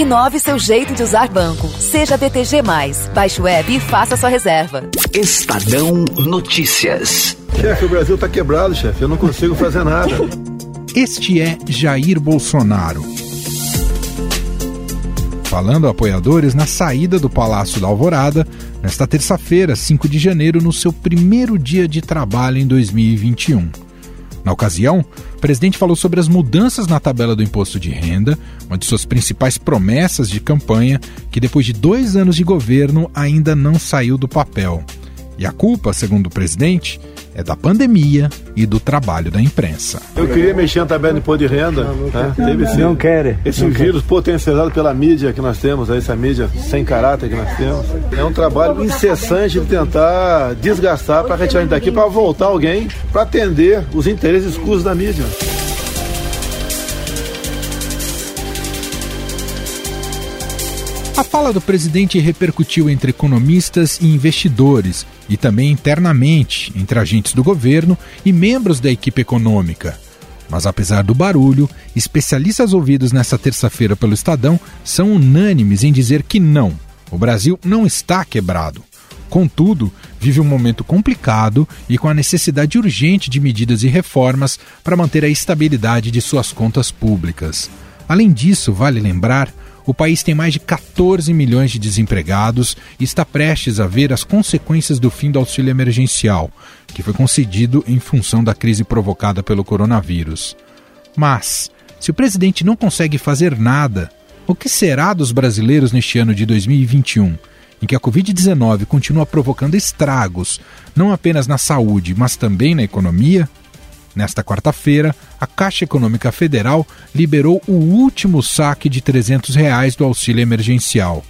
Inove seu jeito de usar banco. Seja BTG. Baixe o web e faça sua reserva. Estadão Notícias. Chefe, o Brasil está quebrado, chefe. Eu não consigo fazer nada. Este é Jair Bolsonaro. Falando a apoiadores na saída do Palácio da Alvorada, nesta terça-feira, 5 de janeiro, no seu primeiro dia de trabalho em 2021. Na ocasião, o presidente falou sobre as mudanças na tabela do imposto de renda, uma de suas principais promessas de campanha, que depois de dois anos de governo ainda não saiu do papel. E a culpa, segundo o presidente, é da pandemia e do trabalho da imprensa. Eu queria mexer na tabela de imposto de renda. Não, né? Teve sim. Não quer. Esse não vírus quer. potencializado pela mídia que nós temos, essa mídia sem caráter que nós temos. É um trabalho incessante de tentar desgastar para retirar a gente daqui para voltar alguém para atender os interesses escusos da mídia. A fala do presidente repercutiu entre economistas e investidores e também internamente entre agentes do governo e membros da equipe econômica. Mas apesar do barulho, especialistas ouvidos nesta terça-feira pelo Estadão são unânimes em dizer que não, o Brasil não está quebrado. Contudo, vive um momento complicado e com a necessidade urgente de medidas e reformas para manter a estabilidade de suas contas públicas. Além disso, vale lembrar o país tem mais de 14 milhões de desempregados e está prestes a ver as consequências do fim do auxílio emergencial, que foi concedido em função da crise provocada pelo coronavírus. Mas, se o presidente não consegue fazer nada, o que será dos brasileiros neste ano de 2021, em que a Covid-19 continua provocando estragos, não apenas na saúde, mas também na economia? Nesta quarta-feira, a Caixa Econômica Federal liberou o último saque de 300 reais do auxílio emergencial.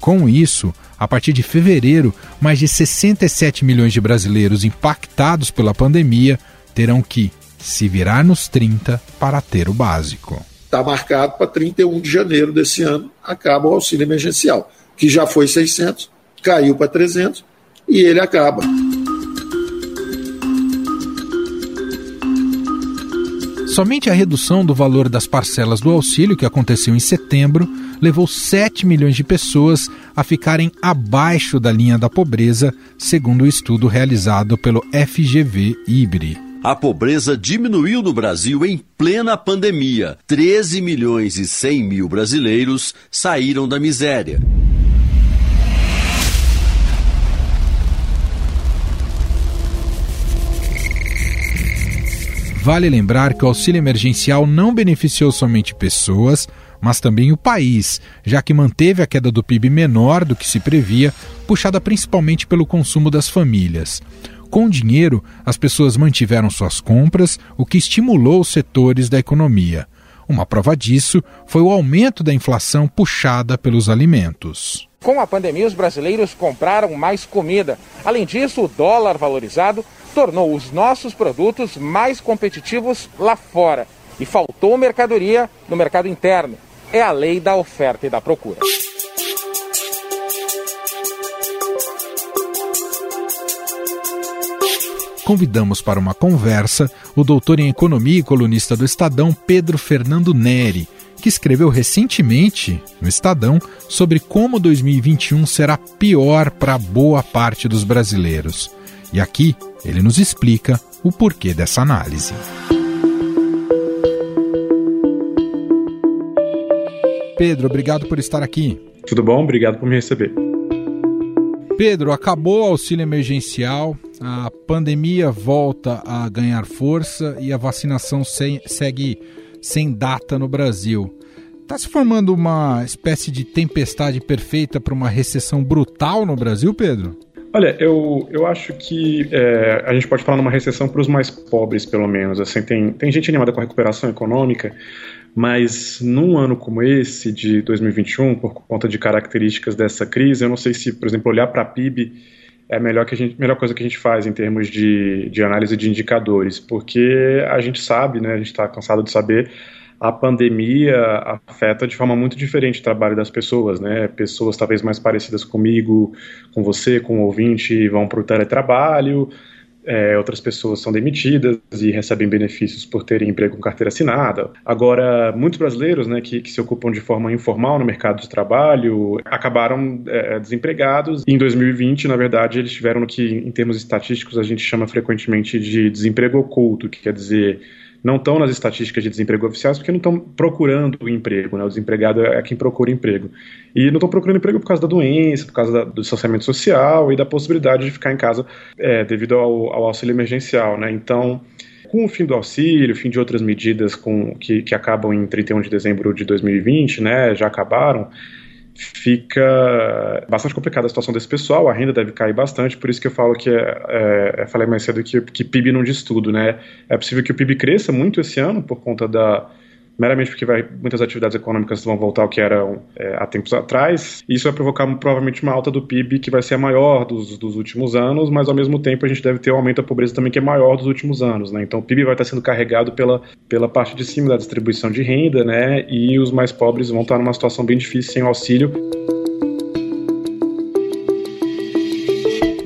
Com isso, a partir de fevereiro, mais de 67 milhões de brasileiros impactados pela pandemia terão que se virar nos 30 para ter o básico. Está marcado para 31 de janeiro desse ano, acaba o auxílio emergencial, que já foi 600, caiu para 300 e ele acaba. Somente a redução do valor das parcelas do auxílio, que aconteceu em setembro, levou 7 milhões de pessoas a ficarem abaixo da linha da pobreza, segundo o estudo realizado pelo FGV IBRE. A pobreza diminuiu no Brasil em plena pandemia. 13 milhões e 100 mil brasileiros saíram da miséria. Vale lembrar que o auxílio emergencial não beneficiou somente pessoas, mas também o país, já que manteve a queda do PIB menor do que se previa, puxada principalmente pelo consumo das famílias. Com o dinheiro, as pessoas mantiveram suas compras, o que estimulou os setores da economia. Uma prova disso foi o aumento da inflação puxada pelos alimentos. Com a pandemia, os brasileiros compraram mais comida. Além disso, o dólar valorizado tornou os nossos produtos mais competitivos lá fora e faltou mercadoria no mercado interno. É a lei da oferta e da procura. Convidamos para uma conversa o doutor em economia e colunista do Estadão, Pedro Fernando Neri, que escreveu recentemente no Estadão sobre como 2021 será pior para boa parte dos brasileiros. E aqui ele nos explica o porquê dessa análise. Pedro, obrigado por estar aqui. Tudo bom? Obrigado por me receber. Pedro, acabou o auxílio emergencial, a pandemia volta a ganhar força e a vacinação segue sem data no Brasil. Está se formando uma espécie de tempestade perfeita para uma recessão brutal no Brasil, Pedro? Olha, eu, eu acho que é, a gente pode falar numa recessão para os mais pobres, pelo menos. Assim, tem, tem gente animada com a recuperação econômica, mas num ano como esse, de 2021, por conta de características dessa crise, eu não sei se, por exemplo, olhar para a PIB é a melhor, que a gente, melhor coisa que a gente faz em termos de, de análise de indicadores, porque a gente sabe, né, a gente está cansado de saber a pandemia afeta de forma muito diferente o trabalho das pessoas, né? Pessoas talvez mais parecidas comigo, com você, com o ouvinte, vão para o teletrabalho, é, outras pessoas são demitidas e recebem benefícios por terem emprego com carteira assinada. Agora, muitos brasileiros né, que, que se ocupam de forma informal no mercado de trabalho acabaram é, desempregados. Em 2020, na verdade, eles tiveram no que, em termos estatísticos, a gente chama frequentemente de desemprego oculto, que quer dizer não estão nas estatísticas de desemprego oficiais porque não estão procurando emprego, né? O desempregado é quem procura emprego. E não estão procurando emprego por causa da doença, por causa da, do distanciamento social e da possibilidade de ficar em casa é, devido ao, ao, auxílio emergencial, né? Então, com o fim do auxílio, fim de outras medidas com, que, que acabam em 31 de dezembro de 2020, né? Já acabaram fica bastante complicada a situação desse pessoal, a renda deve cair bastante, por isso que eu falo que, é, é, falei mais cedo que, que PIB não diz tudo, né? É possível que o PIB cresça muito esse ano por conta da, meramente porque vai, muitas atividades econômicas vão voltar ao que eram é, há tempos atrás. E isso vai provocar provavelmente uma alta do PIB que vai ser a maior dos, dos últimos anos, mas ao mesmo tempo a gente deve ter um aumento da pobreza também que é maior dos últimos anos. Né? Então o PIB vai estar sendo carregado pela, pela parte de cima da distribuição de renda, né? e os mais pobres vão estar numa situação bem difícil sem auxílio.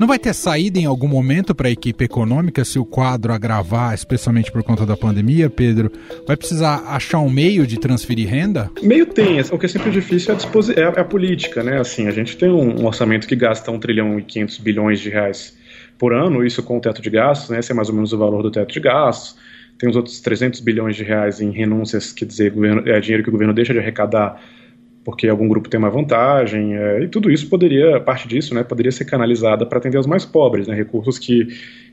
Não vai ter saída em algum momento para a equipe econômica se o quadro agravar, especialmente por conta da pandemia, Pedro? Vai precisar achar um meio de transferir renda? Meio tem, o que é sempre difícil é a, é a, política, né? Assim, a gente tem um, um orçamento que gasta 1 trilhão e 500 bilhões de reais por ano, isso com o teto de gastos, né? Esse é mais ou menos o valor do teto de gastos. Tem os outros 300 bilhões de reais em renúncias, quer dizer, governo, é dinheiro que o governo deixa de arrecadar porque algum grupo tem uma vantagem, é, e tudo isso poderia, parte disso, né, poderia ser canalizada para atender os mais pobres, né, recursos que,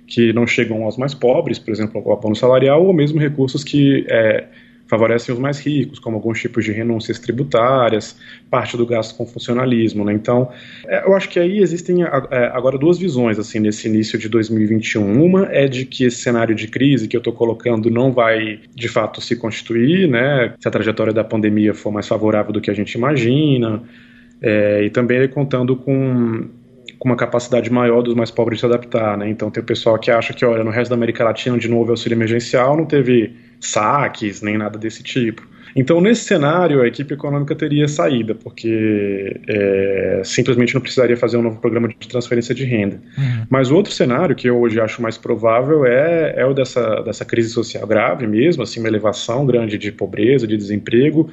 que não chegam aos mais pobres, por exemplo, o abono salarial, ou mesmo recursos que é, favorecem os mais ricos, como alguns tipos de renúncias tributárias, parte do gasto com funcionalismo. Né? Então, é, eu acho que aí existem é, agora duas visões assim nesse início de 2021. Uma é de que esse cenário de crise que eu estou colocando não vai de fato se constituir, né? se a trajetória da pandemia for mais favorável do que a gente imagina, é, e também contando com com uma capacidade maior dos mais pobres de se adaptar, né? Então tem o pessoal que acha que, olha, no resto da América Latina, onde não houve auxílio emergencial, não teve saques, nem nada desse tipo. Então, nesse cenário, a equipe econômica teria saída, porque é, simplesmente não precisaria fazer um novo programa de transferência de renda. Uhum. Mas o outro cenário, que eu hoje acho mais provável, é, é o dessa, dessa crise social grave mesmo, assim, uma elevação grande de pobreza, de desemprego,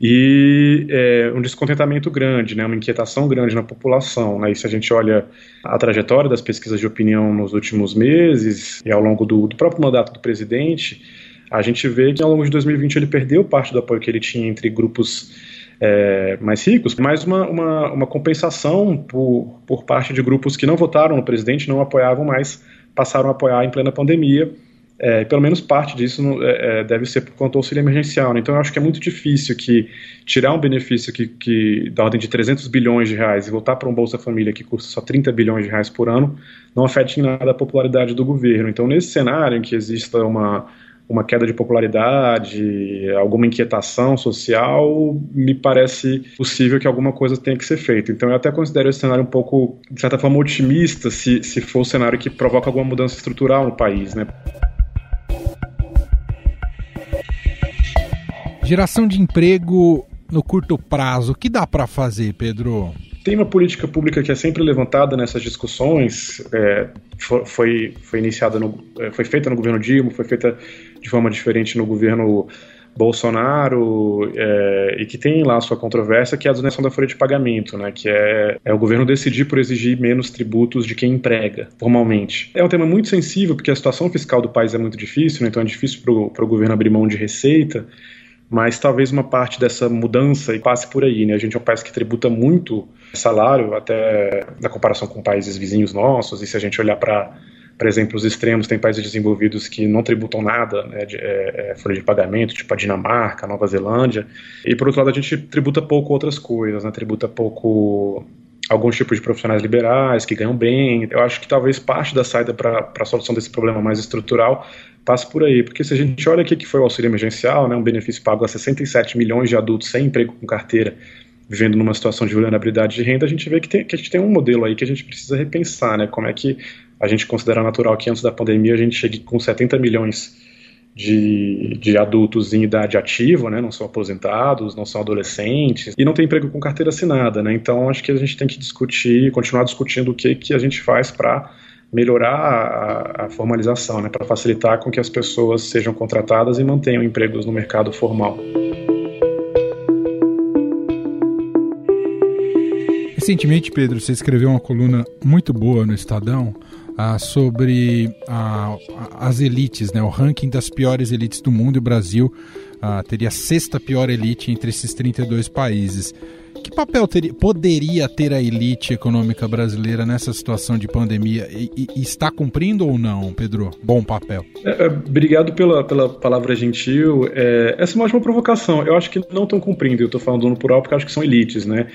e é, um descontentamento grande, né, uma inquietação grande na população. Né, e se a gente olha a trajetória das pesquisas de opinião nos últimos meses e ao longo do, do próprio mandato do presidente, a gente vê que ao longo de 2020 ele perdeu parte do apoio que ele tinha entre grupos é, mais ricos, mas uma, uma, uma, compensação por, por parte de grupos que não votaram no presidente, não apoiavam mais, passaram a apoiar em plena pandemia. É, pelo menos parte disso é, é, deve ser por conta do auxílio emergencial. Né? Então eu acho que é muito difícil que tirar um benefício que, que da ordem de 300 bilhões de reais e voltar para um Bolsa Família que custa só 30 bilhões de reais por ano não afete em nada a popularidade do governo. Então nesse cenário em que exista uma uma queda de popularidade, alguma inquietação social, me parece possível que alguma coisa tenha que ser feita. Então eu até considero esse cenário um pouco, de certa forma, otimista, se, se for um cenário que provoca alguma mudança estrutural no país, né? Geração de emprego no curto prazo, o que dá para fazer, Pedro? Tem uma política pública que é sempre levantada nessas discussões, é, foi, foi iniciada, no, é, foi feita no governo Dilma, foi feita de forma diferente no governo Bolsonaro é, e que tem lá sua controvérsia, que é a desoneção da folha de pagamento, né, que é, é, o governo decidir por exigir menos tributos de quem emprega formalmente. É um tema muito sensível porque a situação fiscal do país é muito difícil, né, então é difícil para o governo abrir mão de receita, mas talvez uma parte dessa mudança passe por aí. Né? A gente é um país que tributa muito salário, até na comparação com países vizinhos nossos, e se a gente olhar para por exemplo, os extremos, tem países desenvolvidos que não tributam nada, né, de, é, é, folha de pagamento, tipo a Dinamarca, a Nova Zelândia. E por outro lado, a gente tributa pouco outras coisas, né, tributa pouco alguns tipos de profissionais liberais que ganham bem. Eu acho que talvez parte da saída para a solução desse problema mais estrutural passe por aí, porque se a gente olha aqui que foi o auxílio emergencial, né, um benefício pago a 67 milhões de adultos sem emprego com carteira, vivendo numa situação de vulnerabilidade de renda, a gente vê que, tem, que a gente tem um modelo aí que a gente precisa repensar, né, como é que a gente considera natural que antes da pandemia a gente chegue com 70 milhões de, de adultos em idade ativa, né, não são aposentados, não são adolescentes, e não tem emprego com carteira assinada. Né, então acho que a gente tem que discutir, continuar discutindo o que, que a gente faz para melhorar a, a formalização, né, para facilitar com que as pessoas sejam contratadas e mantenham empregos no mercado formal. Recentemente, Pedro, você escreveu uma coluna muito boa no Estadão ah, sobre ah, as elites, né, o ranking das piores elites do mundo e o Brasil ah, teria a sexta pior elite entre esses 32 países. Que papel teria, poderia ter a elite econômica brasileira nessa situação de pandemia? E, e, está cumprindo ou não, Pedro? Bom papel. É, é, obrigado pela, pela palavra gentil. É, essa é uma ótima provocação. Eu acho que não estão cumprindo. Eu estou falando no plural porque acho que são elites, né?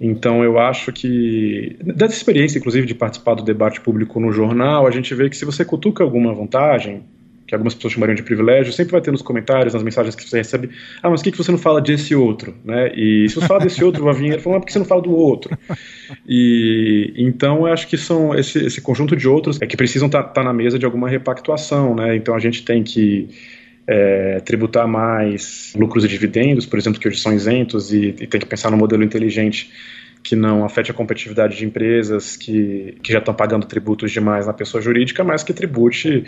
Então eu acho que, dessa experiência, inclusive, de participar do debate público no jornal, a gente vê que se você cutuca alguma vantagem, que algumas pessoas chamariam de privilégio, sempre vai ter nos comentários, nas mensagens que você recebe, ah, mas por que você não fala desse outro? Né? E se você fala desse outro, vai vir falar, ah, por que você não fala do outro? E então eu acho que são esse, esse conjunto de outros é que precisam estar tá, tá na mesa de alguma repactuação, né? Então a gente tem que é, tributar mais lucros e dividendos, por exemplo, que hoje são isentos, e, e tem que pensar no modelo inteligente que não afete a competitividade de empresas que, que já estão pagando tributos demais na pessoa jurídica, mas que tribute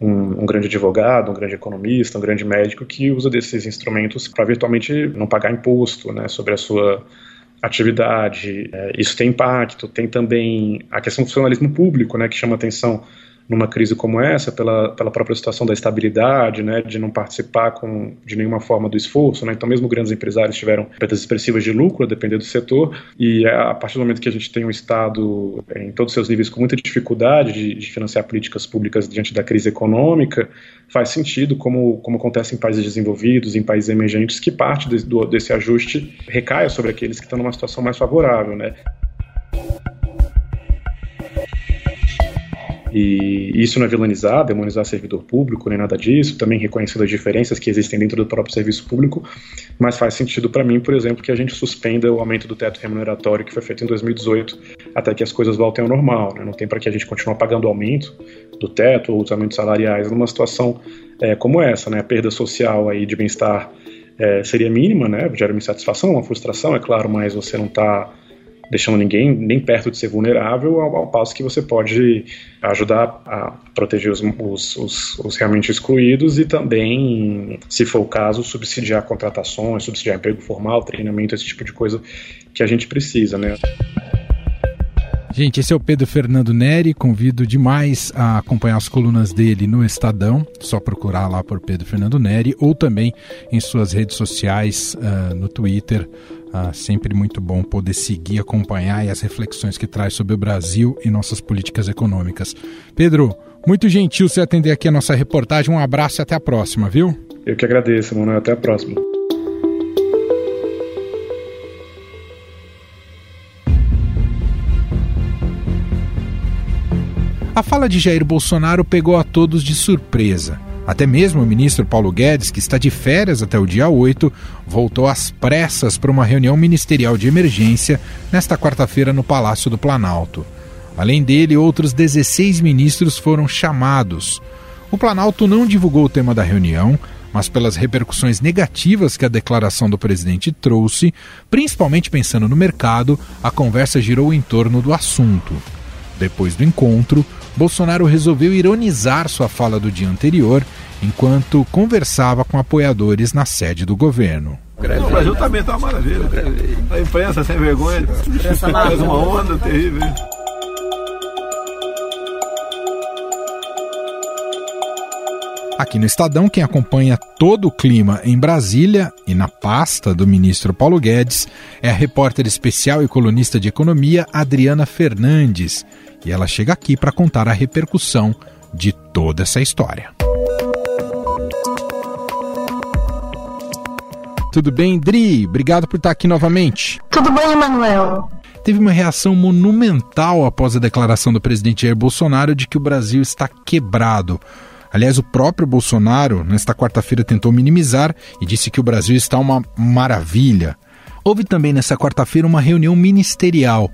um, um, grande advogado, um grande economista, um grande médico que usa desses instrumentos para virtualmente não pagar imposto né, sobre a sua atividade. É, isso tem impacto. Tem também a questão do funcionalismo público, né, que chama atenção numa crise como essa, pela, pela própria situação da estabilidade, né, de não participar com, de nenhuma forma do esforço. Né, então, mesmo grandes empresários tiveram perdas expressivas de lucro, a depender do setor, e a partir do momento que a gente tem um Estado em todos os seus níveis com muita dificuldade de, de financiar políticas públicas diante da crise econômica, faz sentido, como, como acontece em países desenvolvidos, em países emergentes, que parte de, do, desse ajuste recaia sobre aqueles que estão numa situação mais favorável. Né. E isso não é vilanizar, demonizar servidor público, nem nada disso, também reconhecendo as diferenças que existem dentro do próprio serviço público, mas faz sentido para mim, por exemplo, que a gente suspenda o aumento do teto remuneratório que foi feito em 2018 até que as coisas voltem ao normal. Né? Não tem para que a gente continue pagando o aumento do teto ou os aumentos salariais numa situação é, como essa, né? A perda social aí de bem-estar é, seria mínima, né? Gera uma insatisfação, uma frustração, é claro, mas você não está deixando ninguém nem perto de ser vulnerável, ao, ao passo que você pode ajudar a proteger os, os, os, os, realmente excluídos e também, se for o caso, subsidiar contratações, subsidiar emprego formal, treinamento, esse tipo de coisa que a gente precisa, né? Gente, esse é o Pedro Fernando Neri. Convido demais a acompanhar as colunas dele no Estadão. Só procurar lá por Pedro Fernando Neri ou também em suas redes sociais, uh, no Twitter, ah, sempre muito bom poder seguir, acompanhar e as reflexões que traz sobre o Brasil e nossas políticas econômicas. Pedro, muito gentil você atender aqui a nossa reportagem. Um abraço e até a próxima, viu? Eu que agradeço, mano. Até a próxima. A fala de Jair Bolsonaro pegou a todos de surpresa. Até mesmo o ministro Paulo Guedes, que está de férias até o dia 8, voltou às pressas para uma reunião ministerial de emergência nesta quarta-feira no Palácio do Planalto. Além dele, outros 16 ministros foram chamados. O Planalto não divulgou o tema da reunião, mas pelas repercussões negativas que a declaração do presidente trouxe, principalmente pensando no mercado, a conversa girou em torno do assunto. Depois do encontro, Bolsonaro resolveu ironizar sua fala do dia anterior enquanto conversava com apoiadores na sede do governo. O Brasil também está uma maravilha. A imprensa sem vergonha faz uma onda terrível. Aqui no Estadão, quem acompanha todo o clima em Brasília e na pasta do ministro Paulo Guedes é a repórter especial e colunista de economia Adriana Fernandes. E ela chega aqui para contar a repercussão de toda essa história. Tudo bem, Dri? Obrigado por estar aqui novamente. Tudo bem, Emanuel. Teve uma reação monumental após a declaração do presidente Jair Bolsonaro de que o Brasil está quebrado. Aliás, o próprio Bolsonaro, nesta quarta-feira, tentou minimizar e disse que o Brasil está uma maravilha. Houve também nessa quarta-feira uma reunião ministerial.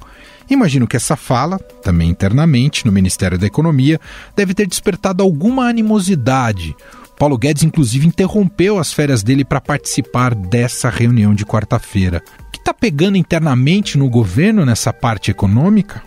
Imagino que essa fala, também internamente no Ministério da Economia, deve ter despertado alguma animosidade. Paulo Guedes, inclusive, interrompeu as férias dele para participar dessa reunião de quarta-feira. O que está pegando internamente no governo nessa parte econômica?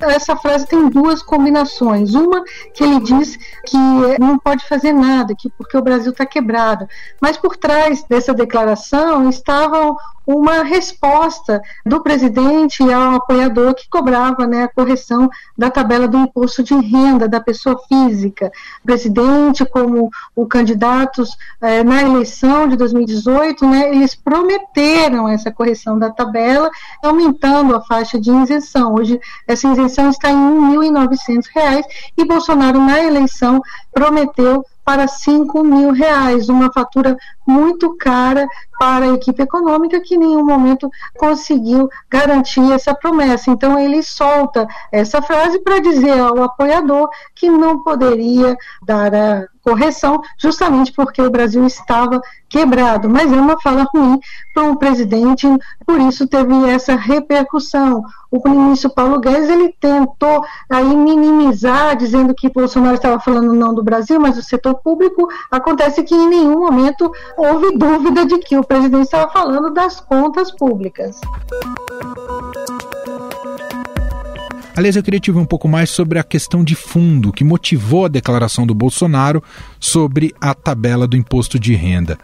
Essa frase tem duas combinações. Uma que ele diz que não pode fazer nada, que porque o Brasil está quebrado. Mas por trás dessa declaração estava uma resposta do presidente ao apoiador que cobrava né, a correção da tabela do imposto de renda da pessoa física. O presidente, como o candidatos eh, na eleição de 2018, né, eles prometeram essa correção da tabela, aumentando a faixa de isenção. Hoje, essa isenção está em R$ 1.900 e Bolsonaro, na eleição, prometeu para 5 mil reais, uma fatura muito cara para a equipe econômica que em nenhum momento conseguiu garantir essa promessa. Então ele solta essa frase para dizer ao apoiador que não poderia dar a correção, justamente porque o Brasil estava quebrado. Mas é uma fala ruim para um presidente, por isso teve essa repercussão. O ministro Paulo Guedes ele tentou aí minimizar, dizendo que Bolsonaro estava falando não do Brasil, mas do setor público. Acontece que em nenhum momento houve dúvida de que o presidente estava falando das contas públicas. Aliás, eu queria te ouvir um pouco mais sobre a questão de fundo que motivou a declaração do Bolsonaro sobre a tabela do imposto de renda.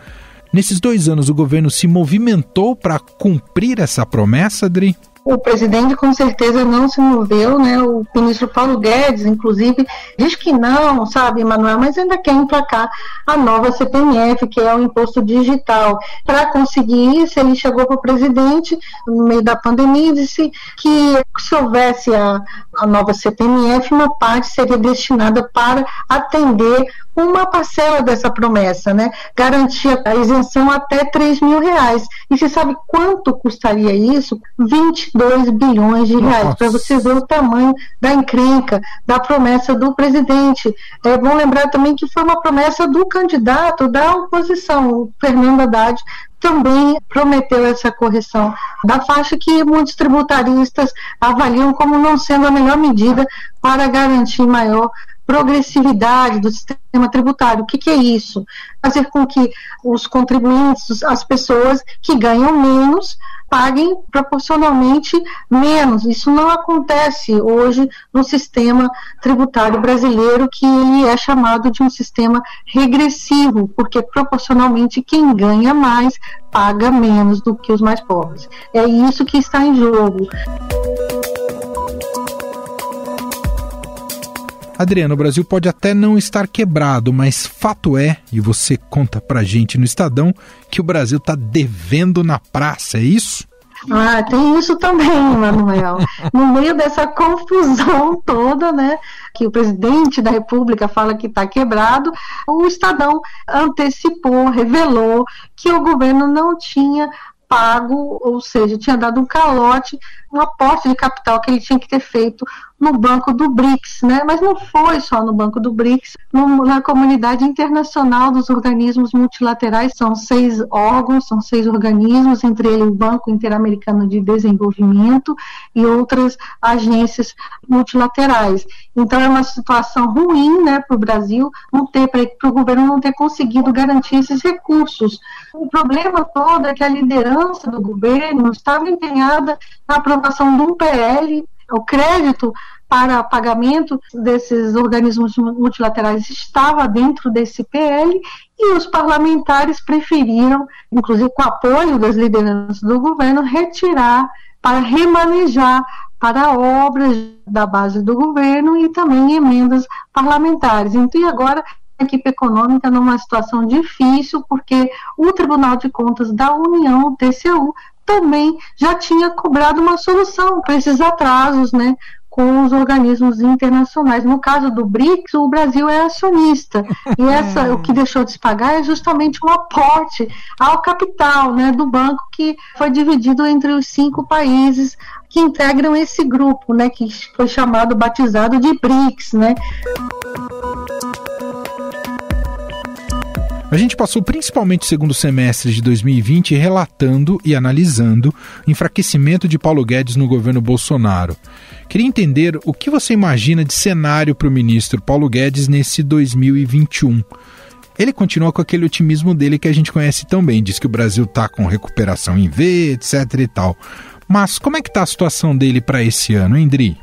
Nesses dois anos, o governo se movimentou para cumprir essa promessa, Adri? O presidente com certeza não se moveu, né? O ministro Paulo Guedes, inclusive, diz que não, sabe, Manuel, mas ainda quer emplacar a nova CPMF, que é o imposto digital. Para conseguir isso, ele chegou para o presidente no meio da pandemia e disse que se houvesse a, a nova CPMF, uma parte seria destinada para atender uma parcela dessa promessa, né? Garantia a isenção até 3 mil reais. E você sabe quanto custaria isso? 22 bilhões de reais, para você ver o tamanho da encrenca, da promessa do presidente. É bom lembrar também que foi uma promessa do candidato da oposição, o Fernando Haddad, também prometeu essa correção da faixa que muitos tributaristas avaliam como não sendo a melhor medida para garantir maior progressividade do sistema tributário. O que, que, é isso? Fazer com que os contribuintes, as pessoas que ganham menos, paguem proporcionalmente menos. Isso não acontece hoje no sistema tributário brasileiro, que ele é chamado de um sistema regressivo, porque proporcionalmente quem ganha mais paga menos do que os mais pobres. É isso que está em jogo. Adriano, o Brasil pode até não estar quebrado, mas fato é, e você conta pra gente no Estadão, que o Brasil está devendo na praça, é isso? Ah, tem isso também, Manuel. No meio dessa confusão toda, né, que o presidente da República fala que está quebrado, o Estadão antecipou, revelou que o governo não tinha pago, ou seja, tinha dado um calote, um aporte de capital que ele tinha que ter feito no banco do BRICS, né? Mas não foi só no banco do BRICS, no, na comunidade internacional dos organismos multilaterais são seis órgãos, são seis organismos, entre eles o Banco Interamericano de Desenvolvimento e outras agências multilaterais. Então é uma situação ruim, né, para o Brasil não ter, para o governo não ter conseguido garantir esses recursos. O problema todo é que a liderança do governo estava empenhada na aprovação de um PL o crédito para pagamento desses organismos multilaterais estava dentro desse PL e os parlamentares preferiram, inclusive com apoio das lideranças do governo, retirar para remanejar para obras da base do governo e também emendas parlamentares. Então, e agora a equipe econômica numa situação difícil, porque o Tribunal de Contas da União, o TCU, também já tinha cobrado uma solução para esses atrasos, né? com os organismos internacionais. No caso do BRICS, o Brasil é acionista. E essa, o que deixou de se pagar é justamente um aporte ao capital né, do banco que foi dividido entre os cinco países que integram esse grupo, né, que foi chamado, batizado de BRICS. Né. A gente passou principalmente o segundo semestre de 2020 relatando e analisando o enfraquecimento de Paulo Guedes no governo Bolsonaro. Queria entender o que você imagina de cenário para o ministro Paulo Guedes nesse 2021. Ele continua com aquele otimismo dele que a gente conhece tão bem, diz que o Brasil está com recuperação em V, etc e tal. Mas como é que está a situação dele para esse ano, hein, Dri?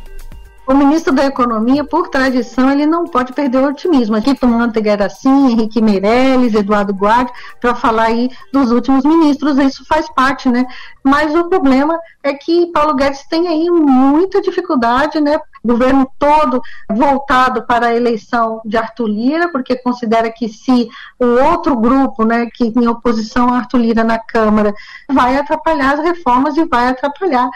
O ministro da Economia, por tradição, ele não pode perder o otimismo. Aqui Manteiga era Henrique Meirelles, Eduardo Guardi, para falar aí dos últimos ministros, isso faz parte, né? Mas o problema é que Paulo Guedes tem aí muita dificuldade, né? Governo todo voltado para a eleição de Arthur Lira, porque considera que se o outro grupo, né, que em oposição a Arthur Lira na Câmara, vai atrapalhar as reformas e vai atrapalhar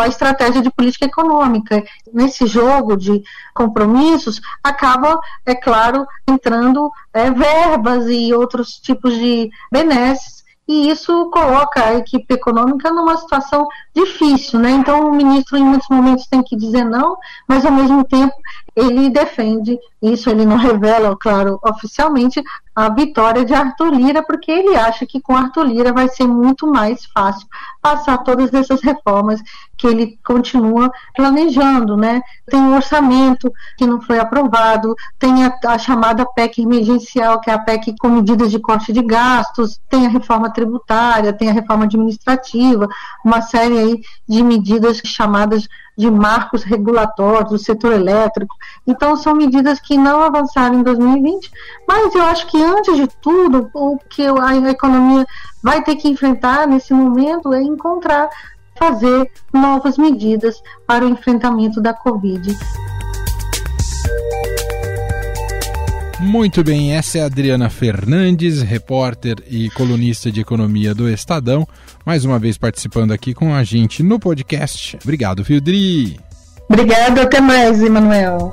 a estratégia de política econômica. Nesse jogo de compromissos, acaba, é claro, entrando é, verbas e outros tipos de benesses e isso coloca a equipe econômica numa situação difícil, né? Então o ministro em muitos momentos tem que dizer não, mas ao mesmo tempo ele defende isso, ele não revela, claro, oficialmente a vitória de Arthur Lira, porque ele acha que com Arthur Lira vai ser muito mais fácil passar todas essas reformas que ele continua planejando, né? Tem um orçamento que não foi aprovado, tem a, a chamada PEC emergencial, que é a PEC com medidas de corte de gastos, tem a reforma tributária, tem a reforma administrativa, uma série aí de medidas chamadas de marcos regulatórios do setor elétrico. Então, são medidas que não avançaram em 2020, mas eu acho que, antes de tudo, o que a economia vai ter que enfrentar nesse momento é encontrar, fazer novas medidas para o enfrentamento da Covid. Muito bem, essa é a Adriana Fernandes, repórter e colunista de economia do Estadão, mais uma vez participando aqui com a gente no podcast. Obrigado, Fildri. Obrigado, até mais, Emanuel.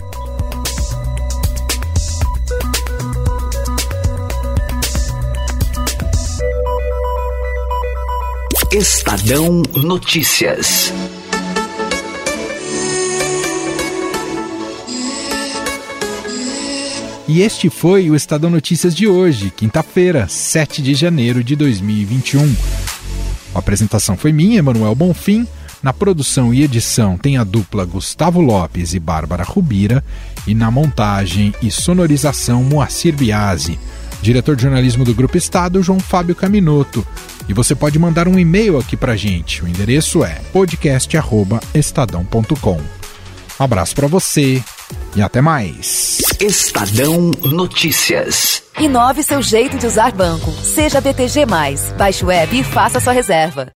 Estadão Notícias. E este foi o Estadão Notícias de hoje, quinta-feira, 7 de janeiro de 2021. A apresentação foi minha, Emanuel Bonfim. Na produção e edição tem a dupla Gustavo Lopes e Bárbara Rubira. E na montagem e sonorização, Moacir Biasi. Diretor de jornalismo do Grupo Estado, João Fábio Caminoto. E você pode mandar um e-mail aqui pra gente. O endereço é podcast.estadão.com. Um abraço para você e até mais. Estadão Notícias. Inove seu jeito de usar banco. Seja BTG. Baixe o app e faça sua reserva.